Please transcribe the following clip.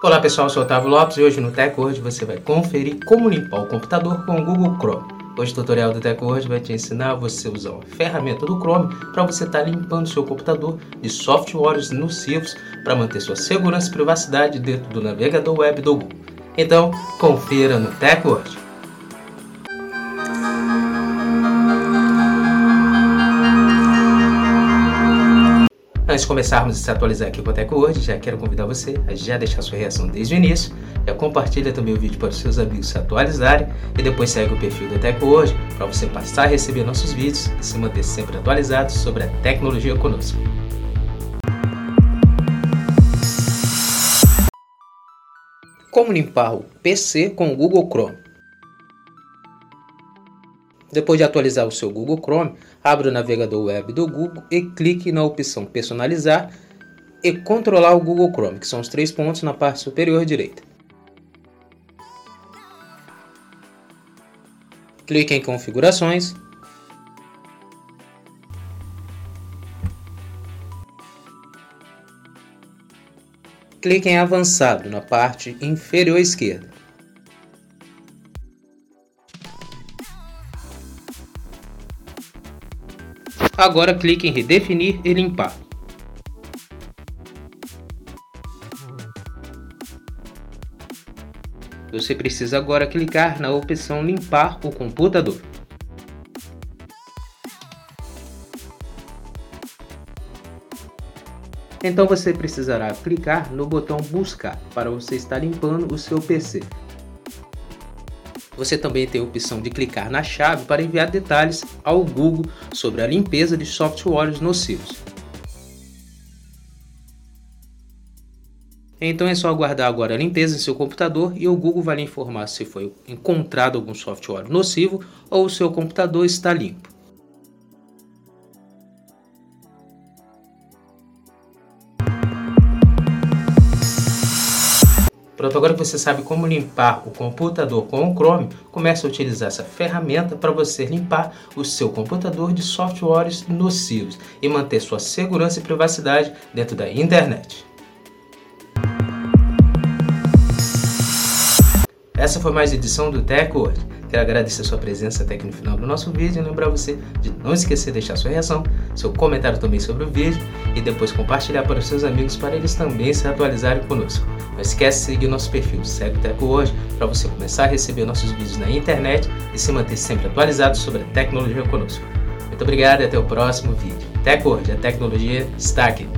Olá pessoal, eu sou Otávio Lopes e hoje no TechWord você vai conferir como limpar o computador com o Google Chrome. Hoje o tutorial do TechWord vai te ensinar a usar uma ferramenta do Chrome para você estar tá limpando seu computador de softwares nocivos para manter sua segurança e privacidade dentro do navegador web do Google. Então, confira no TechWord. De começarmos a se atualizar aqui com o TechWord, já quero convidar você a já deixar sua reação desde o início, já compartilha também o vídeo para os seus amigos se atualizarem e depois segue o perfil do TechWord para você passar a receber nossos vídeos e se manter sempre atualizado sobre a tecnologia conosco. Como limpar o PC com o Google Chrome? Depois de atualizar o seu Google Chrome, abra o navegador web do Google e clique na opção Personalizar e Controlar o Google Chrome, que são os três pontos na parte superior direita. Clique em Configurações. Clique em Avançado na parte inferior esquerda. Agora clique em redefinir e limpar. Você precisa agora clicar na opção limpar o computador. Então você precisará clicar no botão buscar para você estar limpando o seu PC. Você também tem a opção de clicar na chave para enviar detalhes ao Google sobre a limpeza de softwares nocivos. Então é só aguardar agora a limpeza em seu computador e o Google vai lhe informar se foi encontrado algum software nocivo ou o seu computador está limpo. Pronto, agora que você sabe como limpar o computador com o Chrome, comece a utilizar essa ferramenta para você limpar o seu computador de softwares nocivos e manter sua segurança e privacidade dentro da internet. Essa foi mais edição do TechWord. Quero agradecer sua presença até aqui no final do nosso vídeo e lembrar você de não esquecer de deixar sua reação, seu comentário também sobre o vídeo e depois compartilhar para os seus amigos para eles também se atualizarem conosco. Não esquece de seguir nosso perfil Segue o Teco hoje para você começar a receber nossos vídeos na internet e se manter sempre atualizado sobre a tecnologia conosco. Muito obrigado e até o próximo vídeo. Teco hoje, a tecnologia está aqui.